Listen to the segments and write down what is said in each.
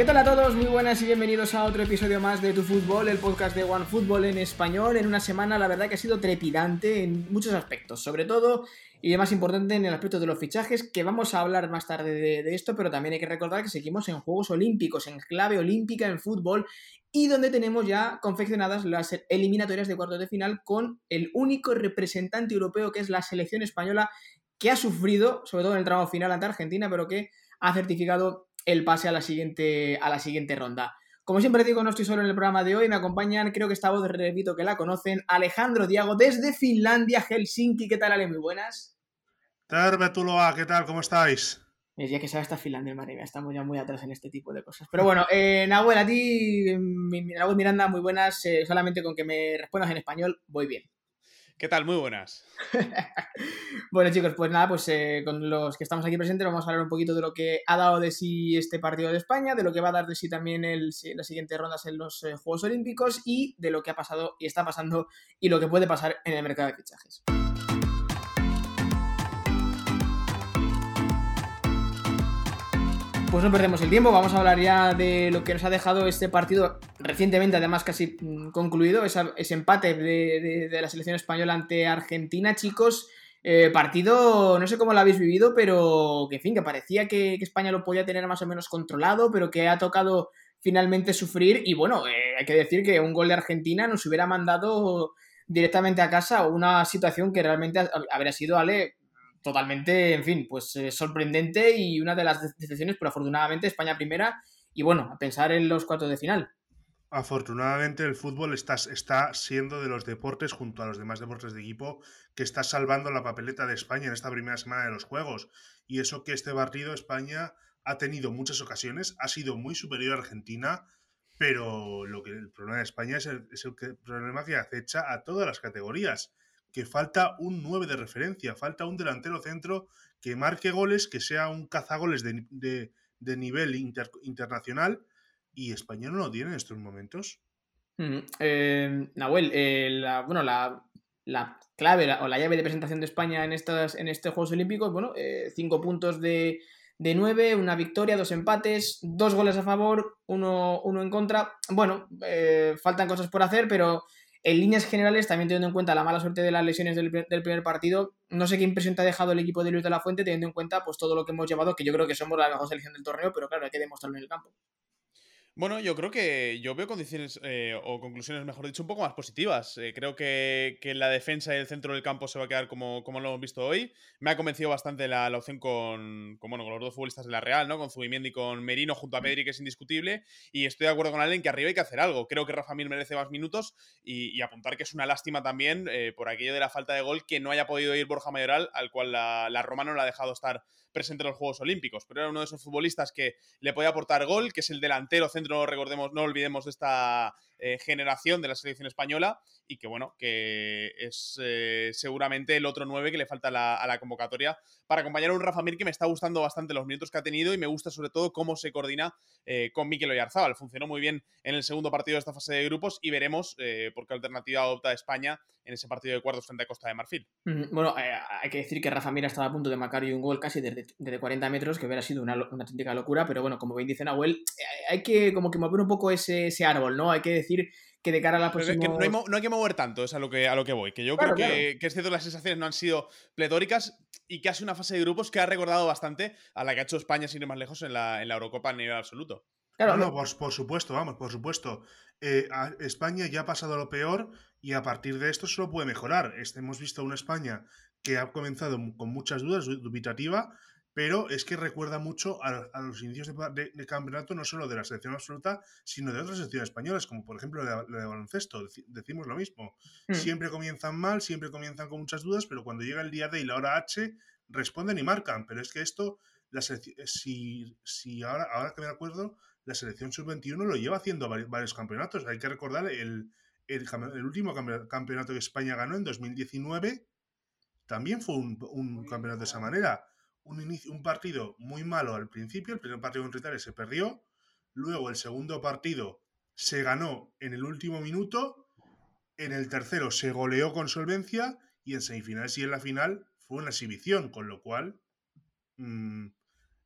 ¿Qué tal a todos? Muy buenas y bienvenidos a otro episodio más de Tu Fútbol, el podcast de One Fútbol en español. En una semana, la verdad, que ha sido trepidante en muchos aspectos, sobre todo y más importante en el aspecto de los fichajes, que vamos a hablar más tarde de, esto, pero también hay que recordar que seguimos en Juegos Olímpicos, en clave olímpica en fútbol, y donde tenemos ya confeccionadas las eliminatorias de cuartos de final con el único representante europeo que es la selección española, que ha sufrido, sobre todo en el tramo final ante Argentina, pero que ha certificado el pase a la siguiente, a la siguiente ronda. Como siempre digo, no estoy solo en el programa de hoy, me acompañan, creo que esta voz, repito que la conocen, Alejandro Diago desde Finlandia, Helsinki. ¿Qué tal, Ale? Muy buenas. Tervetuloa, ¿qué tal? ¿Cómo estáis? Es ya que sabe esta Finlandia, madre mía, estamos ya muy atrás en este tipo de cosas. Pero bueno, eh, Nahuel, a ti, Nahuel Miranda, muy buenas, eh, solamente con que me respondas en español, voy bien. ¿Qué tal? Muy buenas. bueno, chicos, pues nada, pues eh, con los que estamos aquí presentes vamos a hablar un poquito de lo que ha dado de sí este partido de España, de lo que va a dar de sí también el, las siguientes rondas en los eh, Juegos Olímpicos y de lo que ha pasado y está pasando y lo que puede pasar en el mercado de fichajes. Pues no perdemos el tiempo, vamos a hablar ya de lo que nos ha dejado este partido recientemente, además casi mm, concluido, ese empate de, la selección española ante Argentina, chicos. Eh, partido, no sé cómo lo habéis vivido, pero que en fin, que parecía que, España lo podía tener más o menos controlado, pero que ha tocado finalmente sufrir. Y bueno, eh, hay que decir que un gol de Argentina nos hubiera mandado directamente a casa una situación que realmente habría sido, Ale, totalmente, en fin, pues eh, sorprendente y una de las decepciones, pero afortunadamente España primera y bueno, a pensar en los cuartos de final. Afortunadamente el fútbol está, está siendo de los deportes, junto a los demás deportes de equipo, que está salvando la papeleta de España en esta primera semana de los Juegos. Y eso que este partido España ha tenido muchas ocasiones, ha sido muy superior a Argentina, pero lo que el problema de España es el, es el problema que acecha a todas las categorías que falta un 9 de referencia, falta un delantero centro que marque goles, que sea un cazagoles de, de, nivel internacional y España no lo tiene en estos momentos. Eh, Nahuel, eh, la, bueno, la, clave o la llave de presentación de España en, estas, en estos Juegos Olímpicos, bueno, eh, cinco puntos de, de 9, una victoria, dos empates, dos goles a favor, uno, uno en contra. Bueno, faltan cosas por hacer, pero en líneas generales, también teniendo en cuenta la mala suerte de las lesiones del, primer partido, no sé qué impresión te ha dejado el equipo de Luis de la Fuente, teniendo en cuenta pues todo lo que hemos llevado, que yo creo que somos la mejor selección del torneo, pero claro, hay que demostrarlo en el campo. Bueno, yo creo que yo veo condiciones eh, o conclusiones, mejor dicho, un poco más positivas. Eh, creo que, la defensa y el centro del campo se va a quedar como, como lo hemos visto hoy. Me ha convencido bastante la, opción con, con, bueno, con los dos futbolistas de la Real, ¿no? Con Zubimendi y con Merino junto a Pedri, que es indiscutible. Y estoy de acuerdo con Allen que arriba hay que hacer algo. Creo que Rafa Mir merece más minutos y, apuntar que es una lástima también eh, por aquello de la falta de gol que no haya podido ir Borja Mayoral, al cual la, la Roma no le ha dejado estar presente en los Juegos Olímpicos. Pero era uno de esos futbolistas que le podía aportar gol, que es el delantero centro, recordemos, no olvidemos de esta eh, generación de la selección española y que bueno, que es eh, seguramente el otro 9 que le falta a la convocatoria para acompañar a un Rafa Mir que me está gustando bastante los minutos que ha tenido y me gusta sobre todo cómo se coordina eh, con Mikel Oyarzábal. Funcionó muy bien en el segundo partido de esta fase de grupos y veremos por qué alternativa adopta España en ese partido de cuartos frente a Costa de Marfil. Bueno, hay que decir que Rafa Mir estaba a punto de marcar un gol casi desde, 40 metros, que hubiera sido una, una auténtica locura, pero bueno, como bien dice Nahuel, hay que como que mover un poco ese, ese árbol, ¿no? Hay que decir que de cara a la próxima. No, hay, que mover tanto, es a lo que, a lo que voy. Que yo creo que, es cierto que las sensaciones no han sido pletóricas y que ha sido una fase de grupos que ha recordado bastante a la que ha hecho España, sin ir más lejos, en la, en la Eurocopa a nivel absoluto. Claro, no, por, supuesto, vamos, por supuesto. Eh, España ya ha pasado lo peor y a partir de esto solo puede mejorar. Este, hemos visto una España que ha comenzado con muchas dudas, dubitativa, pero es que recuerda mucho a, los inicios de, campeonato no solo de la selección absoluta, sino de otras selecciones españolas, como por ejemplo la de, baloncesto. decimos lo mismo. Hmm. Siempre comienzan mal, siempre comienzan con muchas dudas, pero cuando llega el día D y la hora H, responden y marcan. Pero es que esto, la si, si ahora, ahora que me acuerdo, la selección sub-21 lo lleva haciendo varios, campeonatos. Hay que recordar el, el, último campeonato que España ganó en 2019, también fue un, un campeonato de esa manera un, inicio, un partido muy malo al principio, el primer partido contra Italia se perdió, luego el segundo partido se ganó en el último minuto, en el tercero se goleó con solvencia y en semifinales y en la final fue una exhibición, con lo cual mm,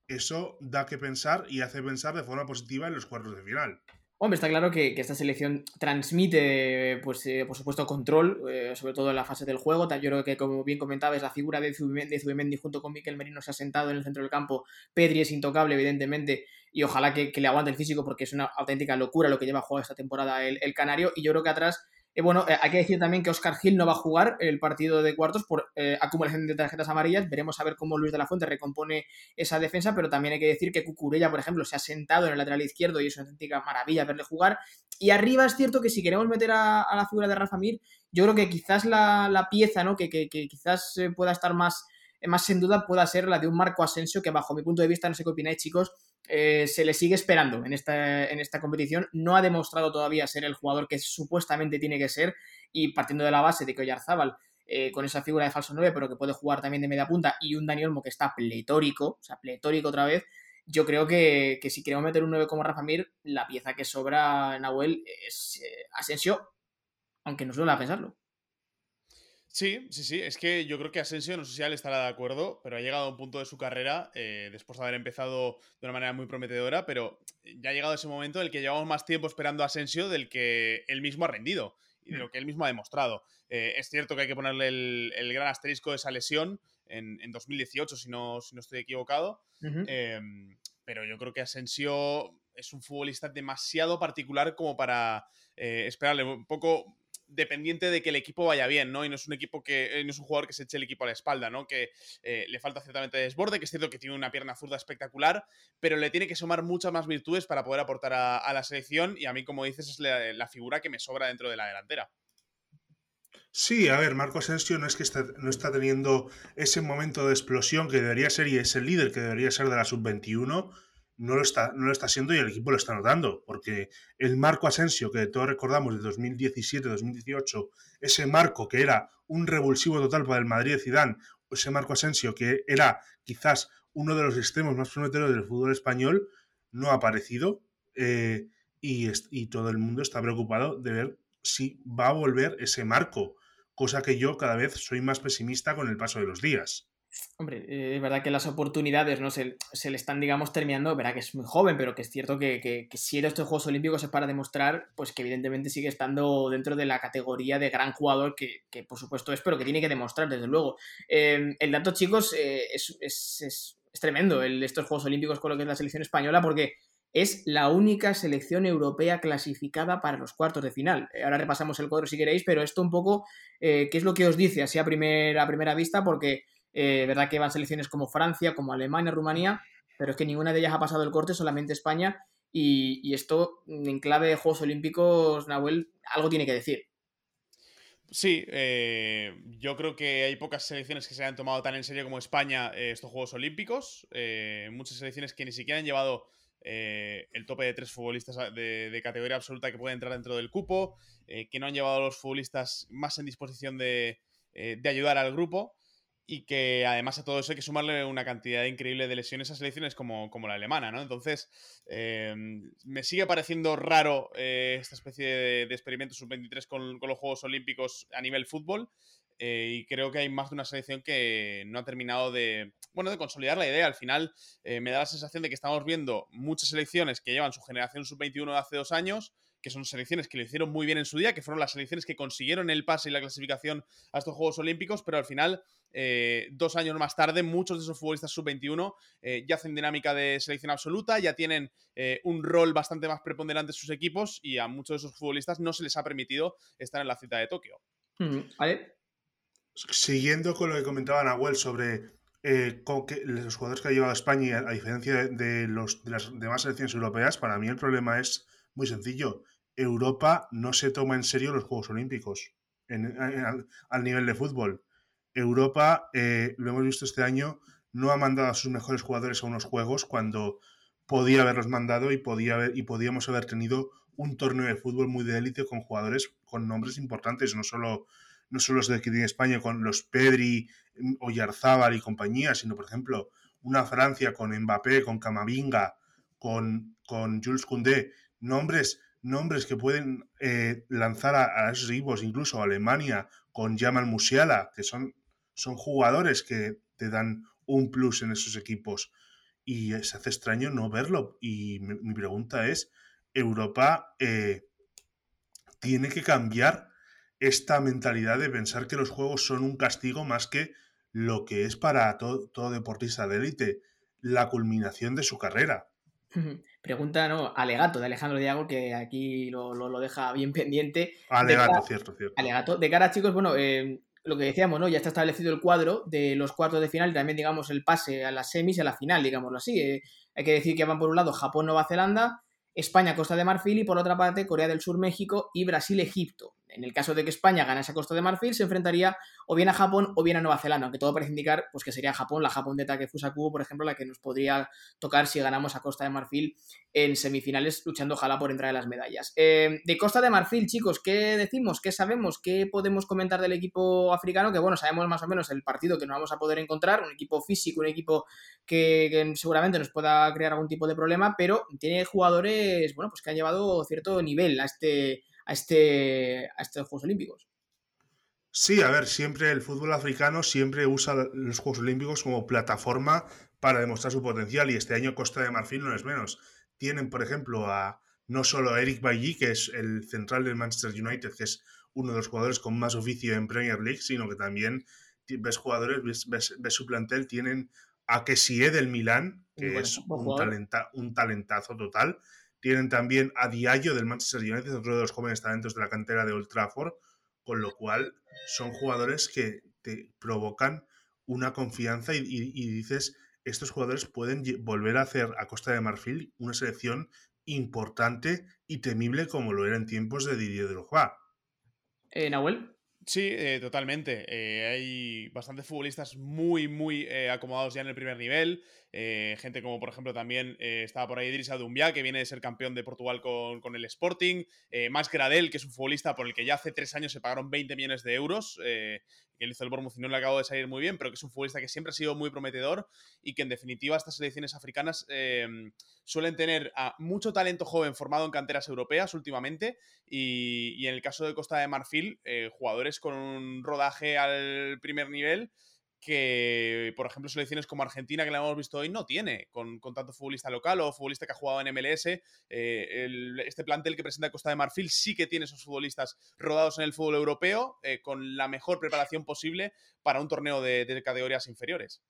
eso da que pensar y hace pensar de forma positiva en los cuartos de final. Está claro que, esta selección transmite, pues, eh, por supuesto, control, eh, sobre todo en la fase del juego. Yo creo que, como bien comentabas, la figura de Zubimendi junto con Miquel Merino se ha sentado en el centro del campo. Pedri es intocable, evidentemente, y ojalá que, le aguante el físico porque es una auténtica locura lo que lleva a jugar esta temporada el, el Canario. Y yo creo que atrás eh, bueno, eh, hay que decir también que Oscar Gil no va a jugar el partido de cuartos por eh, acumulación de tarjetas amarillas. Veremos a ver cómo Luis de la Fuente recompone esa defensa, pero también hay que decir que Cucurella, por ejemplo, se ha sentado en el lateral izquierdo y es una auténtica maravilla verle jugar. Y arriba es cierto que si queremos meter a, la figura de Rafa Mir, yo creo que quizás la, pieza, ¿no? Que, que, que quizás pueda estar más, más en duda pueda ser la de un Marco Asensio, que bajo mi punto de vista, no sé qué opináis, chicos, eh, se le sigue esperando en esta, en esta competición. No ha demostrado todavía ser el jugador que supuestamente tiene que ser y partiendo de la base de que Oyarzábal eh, con esa figura de falso 9, pero que puede jugar también de media punta, y un Dani Olmo que está pletórico, o sea, pletórico otra vez, yo creo que, si queremos meter un 9 como Rafa Mir, la pieza que sobra Nahuel es eh, Asensio, aunque no suele pensarlo. Sí, sí, sí. Es que yo creo que Asensio, no sé si él estará de acuerdo, pero ha llegado a un punto de su carrera, eh, después de haber empezado de una manera muy prometedora, pero ya ha llegado ese momento en el que llevamos más tiempo esperando a Asensio del que él mismo ha rendido y de mm. lo que él mismo ha demostrado. Eh, es cierto que hay que ponerle el, gran asterisco de esa lesión en, 2018, si no, si no estoy equivocado, em, pero yo creo que Asensio es un futbolista demasiado particular como para eh, esperarle un poco dependiente de que el equipo vaya bien, ¿no? Y no es un equipo que. Eh, no es un jugador que se eche el equipo a la espalda, ¿no? Que eh, le falta ciertamente desborde, que es cierto que tiene una pierna zurda espectacular, pero le tiene que sumar muchas más virtudes para poder aportar a, la selección. Y a mí, como dices, es la, figura que me sobra dentro de la delantera. Sí, a ver, Marco Asensio no es que no está teniendo ese momento de explosión que debería ser y es el líder que debería ser de la sub-21 no lo, está, no lo está siendo y el equipo lo está notando, porque el Marco Asensio, que todos recordamos de 2017-2018, ese Marco que era un revulsivo total para el Madrid de Zidane, ese Marco Asensio que era quizás uno de los extremos más prometedores del fútbol español, no ha aparecido eh, y, y todo el mundo está preocupado de ver si va a volver ese Marco, cosa que yo cada vez soy más pesimista con el paso de los días. Hombre, eh, es verdad que las oportunidades no se, le están, digamos, terminando. Verá que es muy joven, pero que es cierto que, que, en estos Juegos Olímpicos es para demostrar, pues que evidentemente sigue estando dentro de la categoría de gran jugador que, por supuesto es, pero que tiene que demostrar, desde luego. Eh, el dato, chicos, eh, es, es, es, tremendo el, estos Juegos Olímpicos con lo que es la selección española, porque es la única selección europea clasificada para los cuartos de final. Ahora repasamos el cuadro si queréis, pero esto un poco, ¿qué es lo que os dice así a, a primera vista? Porque eh, verdad que van selecciones como Francia, como Alemania, Rumanía, pero es que ninguna de ellas ha pasado el corte, solamente España. Y, esto, en clave de Juegos Olímpicos, Nahuel, algo tiene que decir. Sí, eh, yo creo que hay pocas selecciones que se hayan tomado tan en serio como España eh, estos Juegos Olímpicos. muchas selecciones que ni siquiera han llevado el tope de tres futbolistas de, categoría absoluta que pueden entrar dentro del cupo, que no han llevado a los futbolistas más en disposición de ayudar al grupo y que además a todo eso hay que sumarle una cantidad increíble de lesiones a selecciones como, como la alemana, ¿no? Entonces, em, me sigue pareciendo raro eh, esta especie de, experimento sub-23 con, los Juegos Olímpicos a nivel fútbol eh, y creo que hay más de una selección que no ha terminado de, bueno, de consolidar la idea. Al final, eh, me da la sensación de que estamos viendo muchas selecciones que llevan su generación sub-21 de hace dos años que son selecciones que lo hicieron muy bien en su día, que fueron las selecciones que consiguieron el pase y la clasificación a estos Juegos Olímpicos, pero al final, eh, dos años más tarde, muchos de esos futbolistas sub-21 eh, ya hacen dinámica de selección absoluta, ya tienen eh, un rol bastante más preponderante en sus equipos y a muchos de esos futbolistas no se les ha permitido estar en la cita de Tokio. Mm, Siguiendo con lo que comentaba Nahuel sobre los jugadores que ha llevado España, a diferencia de, los, de las demás selecciones europeas, para mí el problema es muy sencillo. Europa no se toma en serio los Juegos Olímpicos al, nivel de fútbol. Europa, eh, lo hemos visto este año, no ha mandado a sus mejores jugadores a unos Juegos cuando podía haberlos mandado y, podía haber, y podíamos haber tenido un torneo de fútbol muy de élite con jugadores con nombres importantes, no solo, no solo los de aquí en España, con los Pedri, Oyarzábal y compañía, sino, por ejemplo, una Francia con Mbappé, con Camavinga, con, con Jules Koundé, nombres nombres que pueden eh, lanzar a, esos equipos, incluso Alemania con Jamal Musiala, que son, son jugadores que te dan un plus en esos equipos. y se hace extraño no verlo. Y mi, pregunta es, ¿Europa eh, tiene que cambiar esta mentalidad de pensar que los juegos son un castigo más que lo que es para todo, deportista de élite, la culminación de su carrera? Pregunta, ¿no? Alegato de Alejandro Diago, que aquí lo, deja bien pendiente. Alegato, cierto, cierto. Alegato. De cara, chicos, bueno, eh, lo que decíamos, ¿no? Ya está establecido el cuadro de los cuartos de final y también, digamos, el pase a las semis y a la final, digámoslo así. Eh, hay que decir que van por un lado Japón, Nueva Zelanda, España, Costa de Marfil y por otra parte Corea del Sur, México y Brasil, Egipto. En el caso de que España ganase a Costa de Marfil, se enfrentaría o bien a Japón o bien a Nueva Zelanda, aunque todo parece indicar pues, que sería Japón, la Japón de Takefusa Kubo, por ejemplo, la que nos podría tocar si ganamos a Costa de Marfil en semifinales, luchando ojalá por entrar en las medallas. Eh, de Costa de Marfil, chicos, ¿qué decimos? ¿Qué sabemos? ¿Qué podemos comentar del equipo africano? Que bueno, sabemos más o menos el partido que nos vamos a poder encontrar, un equipo físico, un equipo que, que seguramente nos pueda crear algún tipo de problema, pero tiene jugadores, bueno, pues que han llevado cierto nivel a este a, este, a estos Juegos Olímpicos. Sí, a ver, siempre el fútbol africano siempre usa los Juegos Olímpicos como plataforma para demostrar su potencial y este año Costa de Marfil no es menos. Tienen, por ejemplo, a no solo a Eric Bailly, que es el central del Manchester United, que es uno de los jugadores con más oficio en Premier League, sino que también ves jugadores, ves, su plantel, tienen a Kessie del Milán, que es un, talenta, un talentazo total, tienen también a Diallo del Manchester United, otro de los jóvenes talentos de la cantera de Old Trafford, con lo cual son jugadores que te provocan una confianza y, dices, estos jugadores pueden volver a hacer a Costa de Marfil una selección importante y temible como lo era en tiempos de Didier Drogba. Eh, Nahuel. Sí, eh, totalmente. Eh, hay bastantes futbolistas muy, muy eh, acomodados ya en el primer nivel. gente como, por ejemplo, también estaba por ahí Idris Adumbia, que viene de ser campeón de Portugal con, el Sporting. Más Gradel, que es un futbolista por el que ya hace tres años se pagaron 20 millones de euros que hizo el Bournemouth y no le acabó de salir muy bien, pero que es un futbolista que siempre ha sido muy prometedor y que en definitiva estas selecciones africanas eh, suelen tener a mucho talento joven formado en canteras europeas últimamente y, en el caso de Costa de Marfil, eh, jugadores con un rodaje al primer nivel que, por ejemplo, selecciones como Argentina, que la hemos visto hoy, no tiene, con, tanto futbolista local o futbolista que ha jugado en MLS. Eh, este plantel que presenta Costa de Marfil sí que tiene esos futbolistas rodados en el fútbol europeo, eh, con la mejor preparación posible para un torneo de, categorías inferiores.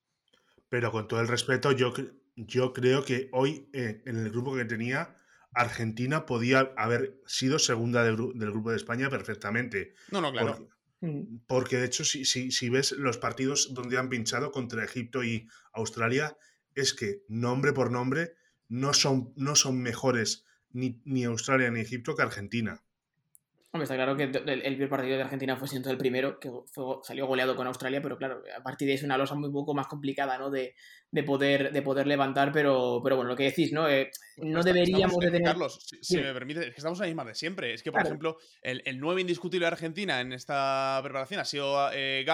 Pero con todo el respeto, yo, yo creo que hoy, eh, en el grupo que tenía, Argentina podía haber sido segunda del, grupo de España perfectamente. No, no, claro. Mm. Porque de hecho, si, si, ves los partidos donde han pinchado contra Egipto y Australia, es que nombre por nombre no son, no son mejores ni, ni Australia ni Egipto que Argentina. Hombre, está claro que el, primer partido de Argentina fue siendo el primero, que salió goleado con Australia, pero claro, a partir de ahí es una losa muy poco más complicada, ¿no? De, poder, de poder levantar, pero, pero bueno, lo que decís, ¿no? Eh, no deberíamos de tener... Carlos, si, me permite, es que estamos en la misma de siempre. Es que, por ejemplo, el, el 9 indiscutible de Argentina en esta preparación ha sido eh,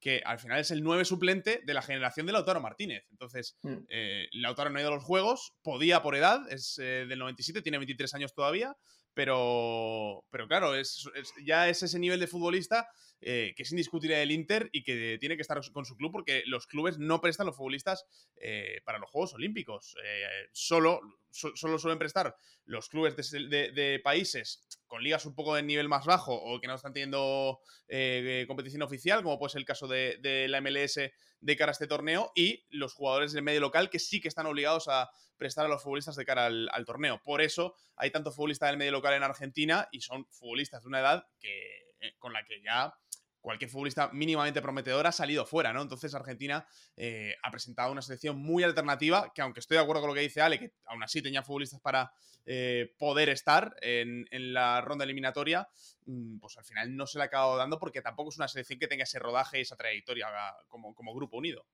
que al final es el 9 suplente de la generación de Lautaro Martínez. Entonces, mm. eh, Lautaro no ha ido a los juegos, podía por edad, es eh, del 97, tiene 23 años todavía, pero, pero claro, es, ya es ese nivel de futbolista eh, que es indiscutible del Inter y que tiene que estar con su club porque los clubes no prestan los futbolistas eh, para los Juegos Olímpicos. Eh, solo, solo suelen prestar los clubes de, países con ligas un poco de nivel más bajo o que no están teniendo competición oficial, como puede ser el caso de, la MLS de cara a este torneo, y los jugadores del medio local que sí que están obligados a prestar a los futbolistas de cara al, torneo. Por eso hay tanto futbolista del medio local en Argentina y son futbolistas de una edad que, con la que ya cualquier futbolista mínimamente prometedor ha salido fuera, ¿no? Entonces Argentina eh, ha presentado una selección muy alternativa, que aunque estoy de acuerdo con lo que dice Ale, que aún así tenía futbolistas para eh, poder estar en, la ronda eliminatoria, mm, pues al final no se le ha acabado dando porque tampoco es una selección que tenga ese rodaje y esa trayectoria como, como grupo unido.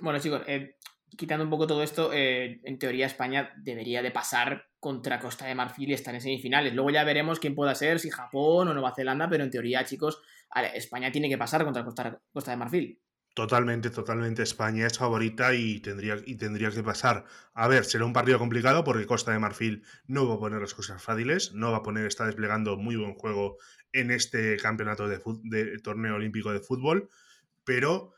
Bueno, chicos, eh, quitando un poco todo esto, en teoría España debería de pasar contra Costa de Marfil y estar en semifinales. Luego ya veremos quién pueda ser, si Japón o Nueva Zelanda, pero en teoría, chicos, España tiene que pasar contra Costa, de Marfil. Totalmente, totalmente. España es favorita y tendría, y tendría que pasar. A ver, será un partido complicado porque Costa de Marfil no va a poner las cosas fáciles, no va a poner, está desplegando muy buen juego en este campeonato de, torneo olímpico de fútbol, pero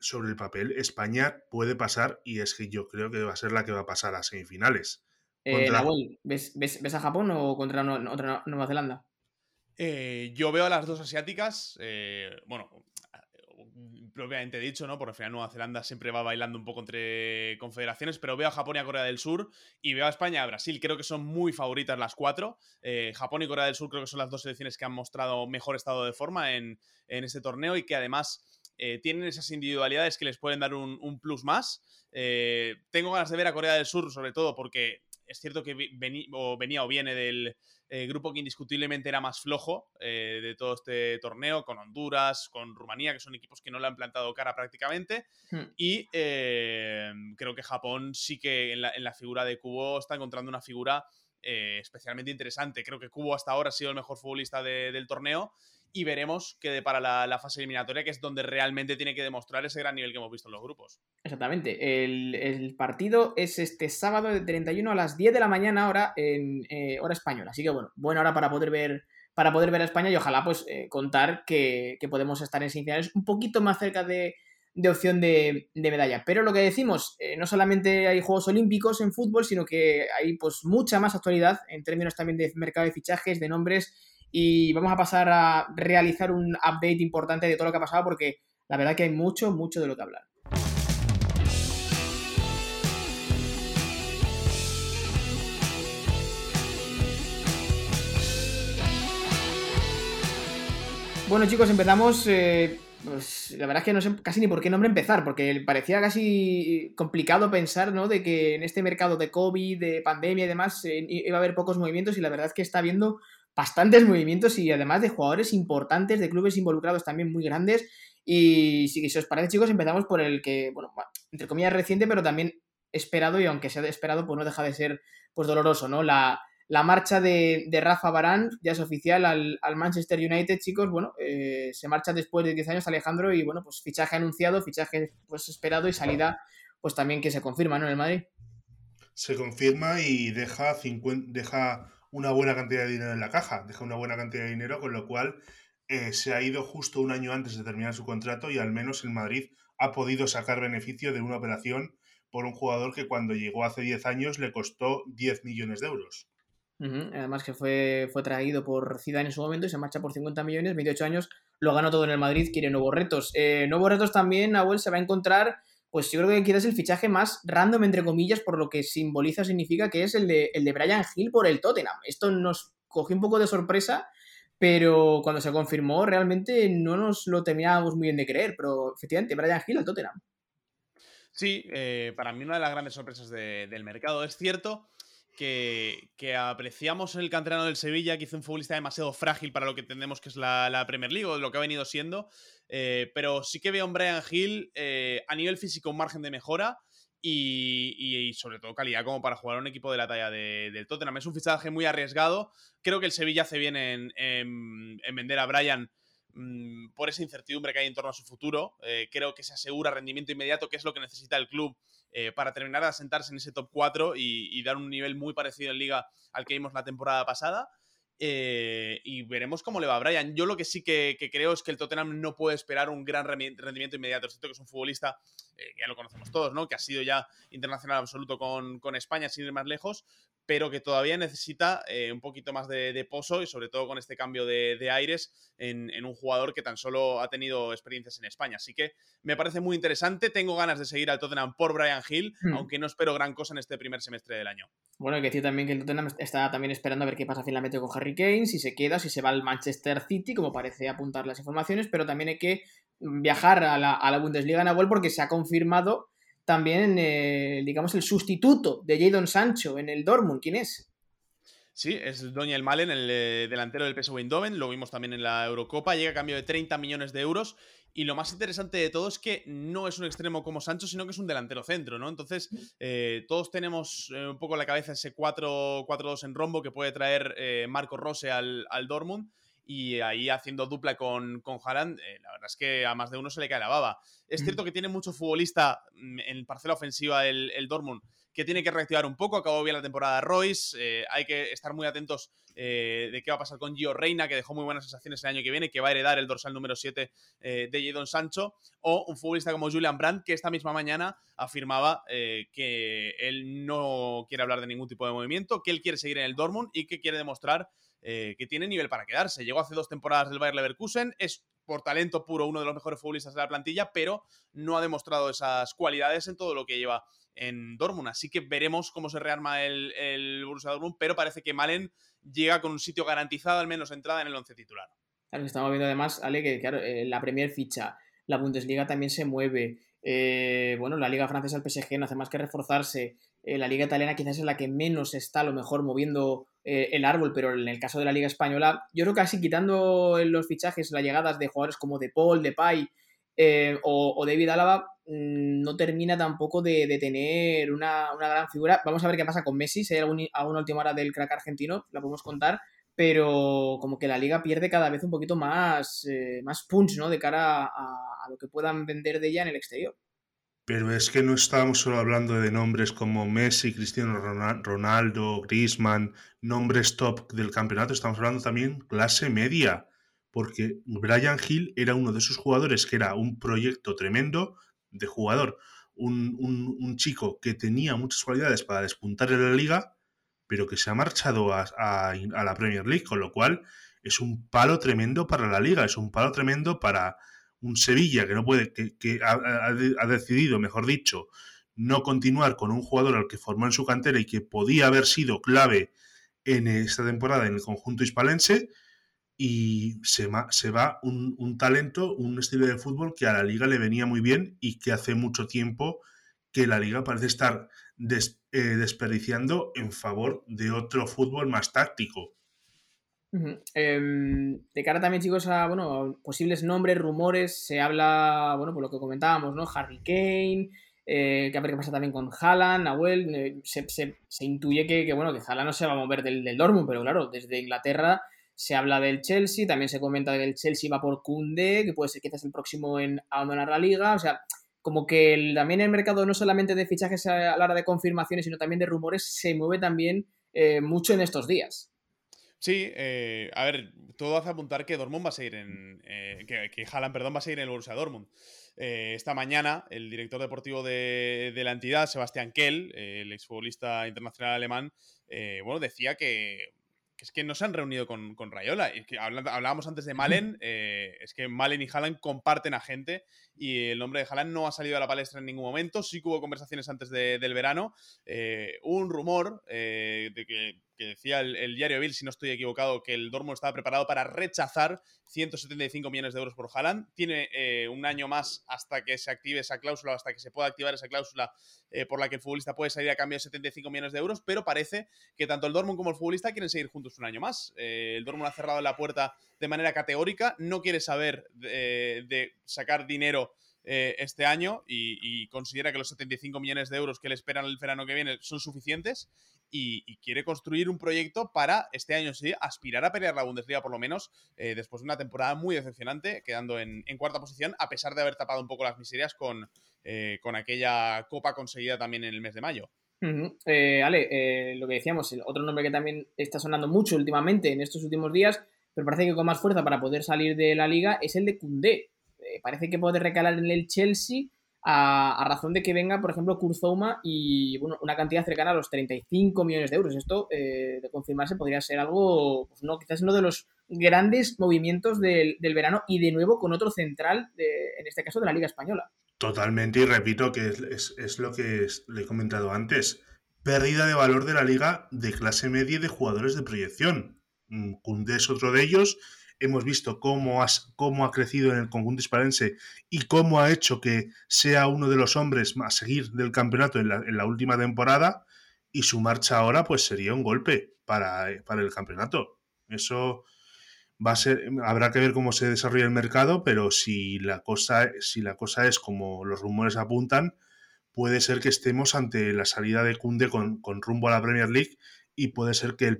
sobre el papel, España puede pasar y es que yo creo que va a ser la que va a pasar a semifinales. Eh, ¿ves, a Japón o contra otra Nueva Zelanda? Eh, yo veo a las dos asiáticas, eh, bueno, propiamente dicho, ¿no? Porque al final Nueva Zelanda siempre va bailando un poco entre confederaciones, pero veo a Japón y a Corea del Sur y veo a España y a Brasil. Creo que son muy favoritas las cuatro. Japón y Corea del Sur creo que son las dos selecciones que han mostrado mejor estado de forma en, en este torneo y que además eh, tienen esas individualidades que les pueden dar un, plus más. Eh, tengo ganas de ver a Corea del Sur, sobre todo porque es cierto que venía o viene del eh, grupo que indiscutiblemente era más flojo de todo este torneo, con Honduras, con Rumanía, que son equipos que no le han plantado cara prácticamente. Hmm. Y creo que Japón sí que en la, figura de Cubo está encontrando una figura especialmente interesante. Creo que Cubo hasta ahora ha sido el mejor futbolista del torneo y veremos qué para la, fase eliminatoria, que es donde realmente tiene que demostrar ese gran nivel que hemos visto en los grupos. Exactamente. El, partido es este sábado de 31 a las 10 de la mañana, hora, en eh, hora española. Así que bueno, buena hora para poder ver para poder ver a España y ojalá pues eh, contar que, podemos estar en semifinales un poquito más cerca de, opción de, medalla. Pero lo que decimos, eh, no solamente hay Juegos Olímpicos en fútbol, sino que hay pues mucha más actualidad en términos también de mercado de fichajes, de nombres y vamos a pasar a realizar un update importante de todo lo que ha pasado porque la verdad que hay mucho, mucho de lo que hablar. Bueno chicos, empezamos... Eh, pues la verdad es que no sé casi ni por qué nombre empezar, porque parecía casi complicado pensar, ¿no? De que en este mercado de COVID, de pandemia y demás, eh, iba a haber pocos movimientos y la verdad es que está habiendo bastantes movimientos y además de jugadores importantes, de clubes involucrados también muy grandes. Y si, os parece, chicos, empezamos por el que, bueno, entre comillas reciente, pero también esperado, y aunque sea esperado, pues no deja de ser pues doloroso, ¿no? La, marcha de, Rafa Barán ya es oficial al, Manchester United, chicos. Bueno, eh, se marcha después de 10 años Alejandro y bueno, pues fichaje anunciado, fichaje pues esperado y salida pues también que se confirma, ¿no? En el Madrid. Se confirma y deja, 50, deja una buena cantidad de dinero en la caja, deja una buena cantidad de dinero, con lo cual eh, se ha ido justo un año antes de terminar su contrato y al menos el Madrid ha podido sacar beneficio de una operación por un jugador que cuando llegó hace 10 años le costó 10 millones de euros. Además que fue, fue traído por Zidane en su momento y se marcha por 50 millones, 28 años, lo ganó todo en el Madrid, quiere nuevos retos. Eh, nuevos retos también, Nahuel se va a encontrar pues yo creo que quizás el fichaje más random, entre comillas, por lo que simboliza, significa que es el de, el de Brian Hill por el Tottenham. Esto nos cogió un poco de sorpresa, pero cuando se confirmó realmente no nos lo teníamos muy bien de creer, pero efectivamente, Brian Hill al Tottenham. Sí, eh, para mí una de las grandes sorpresas del mercado. Es cierto que, apreciamos en el canterano del Sevilla, que hizo un futbolista demasiado frágil para lo que entendemos que es la, Premier League o lo que ha venido siendo. Eh, pero sí que veo a Brian Hill eh, a nivel físico un margen de mejora. Y, sobre todo calidad como para jugar a un equipo de la talla del Tottenham. Es un fichaje muy arriesgado. Creo que el Sevilla hace bien en, vender a Brian mm, por esa incertidumbre que hay en torno a su futuro. Eh, creo que se asegura rendimiento inmediato, que es lo que necesita el club eh, para terminar de asentarse en ese top 4 y, dar un nivel muy parecido en liga al que vimos la temporada pasada. Eh, y veremos cómo le va a Brian. Yo lo que sí que, creo es que el Tottenham no puede esperar un gran rendimiento inmediato. Es cierto que es un futbolista, eh, que ya lo conocemos todos, ¿no? Que ha sido ya internacional absoluto con, con España, sin ir más lejos, pero que todavía necesita eh, un poquito más de, pozo y sobre todo con este cambio de, aires en, un jugador que tan solo ha tenido experiencias en España. Así que me parece muy interesante. Tengo ganas de seguir al Tottenham por Brian Hill, hmm. aunque no espero gran cosa en este primer semestre del año. Bueno, hay que decir también que el Tottenham está también esperando a ver qué pasa finalmente con Harry Kane, si se queda, si se va al Manchester City, como parece apuntar las informaciones, pero también hay que viajar a la, a la Bundesliga porque se ha confirmado también, eh, digamos, el sustituto de Jadon Sancho en el Dortmund. ¿Quién es? Sí, es Doña El Malen, el eh, delantero del PSV Eindhoven, lo vimos también en la Eurocopa, llega a cambio de 30 millones de euros y lo más interesante de todo es que no es un extremo como Sancho, sino que es un delantero centro, ¿no? Entonces, eh, todos tenemos un poco en la cabeza ese 4-2 en rombo que puede traer Marco Rose al, al Dortmund y ahí haciendo dupla con, con Haaland, eh, la verdad es que a más de uno se le cae la baba. Es cierto que tiene mucho futbolista mm, en parcela ofensiva el, el Dortmund que tiene que reactivar un poco. Acabó bien la temporada Royce. Eh, hay que estar muy atentos eh, de qué va a pasar con Gio Reina, que dejó muy buenas sensaciones el año que viene, que va a heredar el dorsal número 7 de Jadon Sancho. O un futbolista como Julian Brandt, que esta misma mañana afirmaba que él no quiere hablar de ningún tipo de movimiento, que él quiere seguir en el Dortmund y que quiere demostrar que tiene nivel para quedarse. Llegó hace dos temporadas del Bayer Leverkusen, es por talento puro uno de los mejores futbolistas de la plantilla, pero no ha demostrado esas cualidades en todo lo que lleva en Dortmund. Así que veremos cómo se rearma el, el Borussia Dortmund, pero parece que Malen llega con un sitio garantizado, al menos entrada en el once titular. Claro, estamos viendo además, Ale, que claro, eh, la Premier ficha, la Bundesliga también se mueve. Eh, bueno, la Liga Francesa, el PSG, no hace más que reforzarse. Eh, la Liga Italiana quizás es la que menos está a lo mejor moviendo eh, el árbol, pero en el caso de la Liga Española, yo creo que así quitando los fichajes, las llegadas de jugadores como De Paul, De Pay eh, o, David Álava, mm, no termina tampoco de, tener una, gran figura. Vamos a ver qué pasa con Messi, si hay alguna última hora del crack argentino, la podemos contar, pero como que la liga pierde cada vez un poquito más, más punch, ¿no? De cara a lo que puedan vender de ella en el exterior. Pero es que no estábamos solo hablando de nombres como Messi, Cristiano Ronaldo, Griezmann, nombres top del campeonato, estamos hablando también clase media, porque Brian Hill era uno de esos jugadores que era un proyecto tremendo de jugador, un, chico que tenía muchas cualidades para despuntar en la liga, pero que se ha marchado a, a la Premier League, con lo cual es un palo tremendo para la liga, es un palo tremendo para un Sevilla que no puede, que, ha, decidido, mejor dicho, no continuar con un jugador al que formó en su cantera y que podía haber sido clave en esta temporada en el conjunto hispalense y se, se va un, talento, un estilo de fútbol que a la liga le venía muy bien y que hace mucho tiempo que la liga parece estar eh, desperdiciando en favor de otro fútbol más táctico. Em, de cara también, chicos, a bueno, posibles nombres, rumores, se habla, bueno, por lo que comentábamos, ¿no? Harry Kane, eh, que a ver qué pasa también con Haaland, Nahuel, eh, se, intuye que, bueno, que Haaland no se va a mover del, del Dortmund, pero claro, desde Inglaterra se habla del Chelsea, también se comenta que el Chelsea va por Kunde, que puede ser quizás el próximo en abandonar la liga, o sea, como que también el mercado no solamente de fichajes a la hora de confirmaciones, sino también de rumores, se mueve también eh, mucho en estos días. Sí, eh, a ver, todo hace apuntar que Dortmund va a seguir en. Eh, que, que Haaland, perdón, va a seguir en el Borussia Dortmund. Eh, esta mañana, el director deportivo de, la entidad, Sebastián Kell, el exfutbolista internacional alemán, bueno, decía que, es que no se han reunido con, con Rayola. Y que hablábamos antes de Malen, es que Malen y Haaland comparten a gente y el nombre de Haaland no ha salido a la palestra en ningún momento. Sí que hubo conversaciones antes del verano. un rumor de que decía el, diario Bill, si no estoy equivocado, que el Dortmund estaba preparado para rechazar 175 millones de euros por Haaland. Tiene eh, un año más hasta que se active esa cláusula, hasta que se pueda activar esa cláusula eh, por la que el futbolista puede salir a cambio de 75 millones de euros, pero parece que tanto el Dortmund como el futbolista quieren seguir juntos un año más. Eh, el Dortmund ha cerrado la puerta de manera categórica, no quiere saber de sacar dinero eh, este año y, considera que los 75 millones de euros que le esperan el verano que viene son suficientes y, quiere construir un proyecto para este año sí aspirar a pelear la Bundesliga por lo menos eh, después de una temporada muy decepcionante, quedando en, cuarta posición a pesar de haber tapado un poco las miserias con, eh, con aquella copa conseguida también en el mes de mayo. Ale, lo que decíamos, el otro nombre que también está sonando mucho últimamente en estos últimos días, pero parece que con más fuerza para poder salir de la liga, es el de Cundé. Eh, parece que puede recalar en el Chelsea a, razón de que venga, por ejemplo, Kurzouma y bueno, una cantidad cercana a los 35 millones de euros. Esto, eh, de confirmarse, podría ser algo, pues no, quizás uno de los grandes movimientos del, verano y de nuevo con otro central, en este caso de la Liga Española. Totalmente, y repito que es, lo que le he comentado antes. Pérdida de valor de la liga de clase media y de jugadores de proyección. Cundé mm, es otro de ellos hemos visto cómo, cómo ha crecido en el conjunto hispalense y cómo ha hecho que sea uno de los hombres a seguir del campeonato en la, última temporada y su marcha ahora pues sería un golpe para, para, el campeonato. Eso va a ser, habrá que ver cómo se desarrolla el mercado, pero si la cosa, si la cosa es como los rumores apuntan, puede ser que estemos ante la salida de Kunde con, con rumbo a la Premier League y puede ser que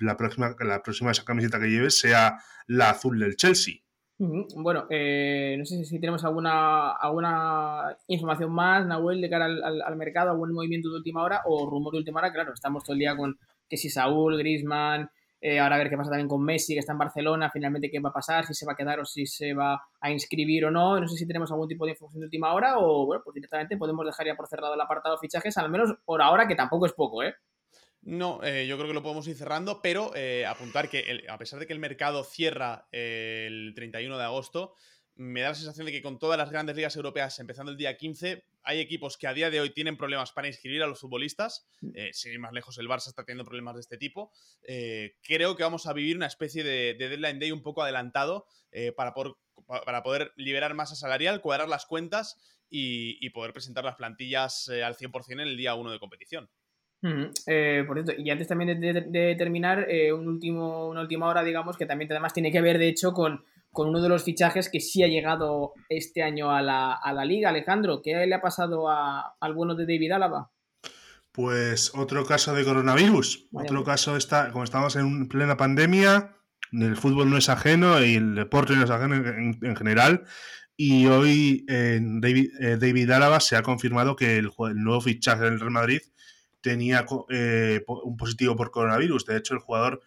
la, próxima, la próxima esa camiseta que lleves sea la azul del Chelsea. Bueno, eh, no sé si tenemos alguna, alguna información más, Nahuel, de cara al, mercado, algún movimiento de última hora o rumor de última hora. Claro, estamos todo el día con que si Saúl, Grisman, eh, ahora a ver qué pasa también con Messi, que está en Barcelona, finalmente qué va a pasar, si se va a quedar o si se va a inscribir o no. No sé si tenemos algún tipo de información de última hora o, bueno, pues directamente podemos dejar ya por cerrado el apartado de fichajes, al menos por ahora, que tampoco es poco, ¿eh? No, eh, yo creo que lo podemos ir cerrando, pero eh, apuntar que a pesar de que el mercado cierra eh, el 31 de agosto, me da la sensación de que con todas las grandes ligas europeas empezando el día 15, hay equipos que a día de hoy tienen problemas para inscribir a los futbolistas. Mm. sin ir más lejos, el Barça está teniendo problemas de este tipo. creo que vamos a vivir una especie de, deadline day un poco adelantado para, para poder liberar masa salarial, cuadrar las cuentas y, poder presentar las plantillas al 100% en el día 1 de competición. Eh, por cierto, y antes también de, terminar, eh, un último, una última hora, digamos, que también además tiene que ver, de hecho, con, con uno de los fichajes que sí ha llegado este año a la, a la liga. Alejandro, ¿qué le ha pasado a, al bueno de David Álava? Pues otro caso de coronavirus. otro caso está, como estamos en plena pandemia, el fútbol no es ajeno y el deporte no es ajeno en, general. Y hoy en David, eh, David Álava se ha confirmado que el, el nuevo fichaje del Real Madrid tenía eh, un positivo por coronavirus. De hecho, el jugador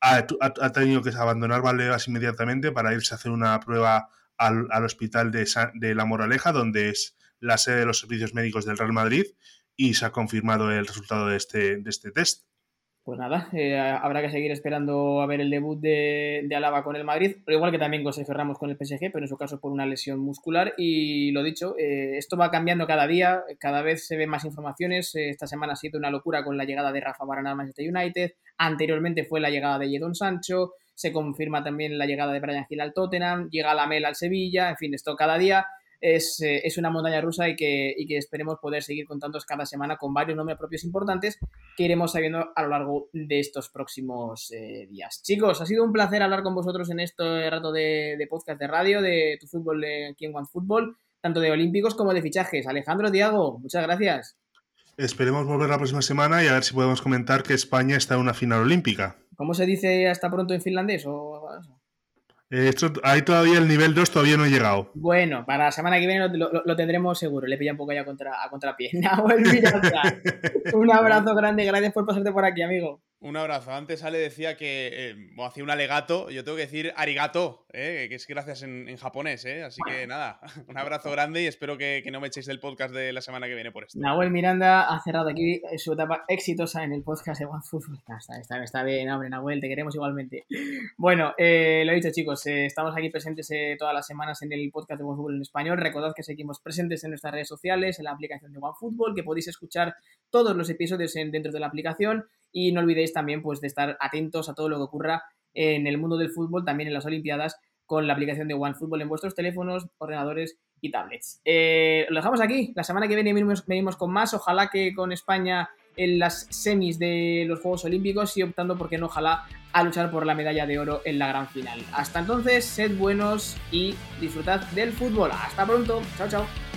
ha, tenido que abandonar Valdebebas inmediatamente para irse a hacer una prueba al, hospital de, de, La Moraleja, donde es la sede de los servicios médicos del Real Madrid, y se ha confirmado el resultado de este, de este test pues nada, eh, habrá que seguir esperando a ver el debut de, de Alaba con el Madrid, pero igual que también con Ramos con el PSG, pero en su caso por una lesión muscular. Y lo dicho, eh, esto va cambiando cada día, cada vez se ven más informaciones. Eh, esta semana ha sido una locura con la llegada de Rafa Varane al Manchester United, anteriormente fue la llegada de Jadon Sancho, se confirma también la llegada de Brian Hill al Tottenham, llega la Mel al Sevilla, en fin, esto cada día es, eh, es una montaña rusa y que, y que, esperemos poder seguir contando cada semana con varios nombres propios importantes que iremos sabiendo a lo largo de estos próximos eh, días. Chicos, ha sido un placer hablar con vosotros en este rato de, de podcast de radio, de tu fútbol aquí en One Football, tanto de olímpicos como de fichajes. Alejandro, Diago, muchas gracias. Esperemos volver la próxima semana y a ver si podemos comentar que España está en una final olímpica. ¿Cómo se dice hasta pronto en finlandés? ¿O eh, ahí todavía el nivel 2 todavía no ha llegado. Bueno, para la semana que viene lo, tendremos seguro. Le pilla un poco ya contra, a contrapié. un abrazo grande, gracias por pasarte por aquí, amigo. Un abrazo. Antes Ale decía que eh, hacía un alegato. Yo tengo que decir arigato, eh, que es gracias en, japonés. Eh. Así que nada, un abrazo grande y espero que, no me echéis del podcast de la semana que viene por esto. Nahuel Miranda ha cerrado aquí su etapa exitosa en el podcast de OneFootball. Está, está, bien, hombre, Nahuel, te queremos igualmente. Bueno, lo he dicho, chicos, estamos aquí presentes todas las semanas en el podcast de OneFootball en español. Recordad que seguimos presentes en nuestras redes sociales, en la aplicación de OneFootball, que podéis escuchar todos los episodios dentro de la aplicación y no olvidéis también pues, de estar atentos a todo lo que ocurra en el mundo del fútbol, también en las Olimpiadas, con la aplicación de OneFootball en vuestros teléfonos, ordenadores y tablets. Eh, lo dejamos aquí. La semana que viene venimos, con más. Ojalá que con España en las semis de los Juegos Olímpicos y optando, porque no, ojalá, a luchar por la medalla de oro en la gran final. Hasta entonces, sed buenos y disfrutad del fútbol. Hasta pronto. Chao, chao.